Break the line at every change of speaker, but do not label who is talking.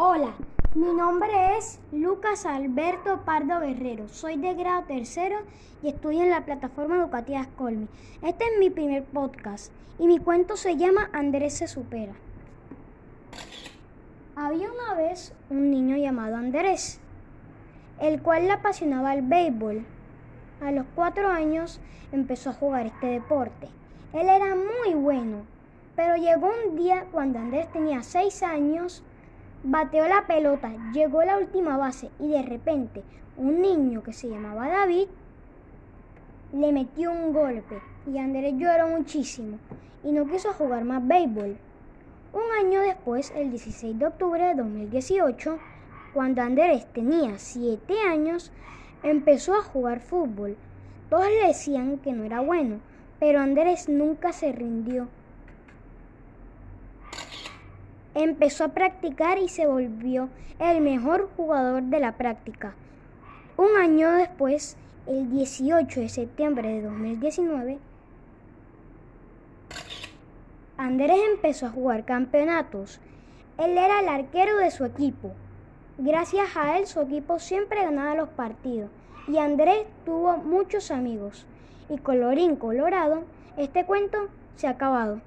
Hola, mi nombre es Lucas Alberto Pardo Guerrero. Soy de grado tercero y estudio en la plataforma educativa Scolmi. Este es mi primer podcast y mi cuento se llama Andrés se supera. Había una vez un niño llamado Andrés, el cual le apasionaba el béisbol. A los cuatro años empezó a jugar este deporte. Él era muy bueno, pero llegó un día cuando Andrés tenía seis años Bateó la pelota, llegó a la última base y de repente un niño que se llamaba David le metió un golpe y Andrés lloró muchísimo y no quiso jugar más béisbol. Un año después, el 16 de octubre de 2018, cuando Andrés tenía 7 años, empezó a jugar fútbol. Todos le decían que no era bueno, pero Andrés nunca se rindió empezó a practicar y se volvió el mejor jugador de la práctica. Un año después, el 18 de septiembre de 2019, Andrés empezó a jugar campeonatos. Él era el arquero de su equipo. Gracias a él su equipo siempre ganaba los partidos y Andrés tuvo muchos amigos. Y colorín colorado, este cuento se ha acabado.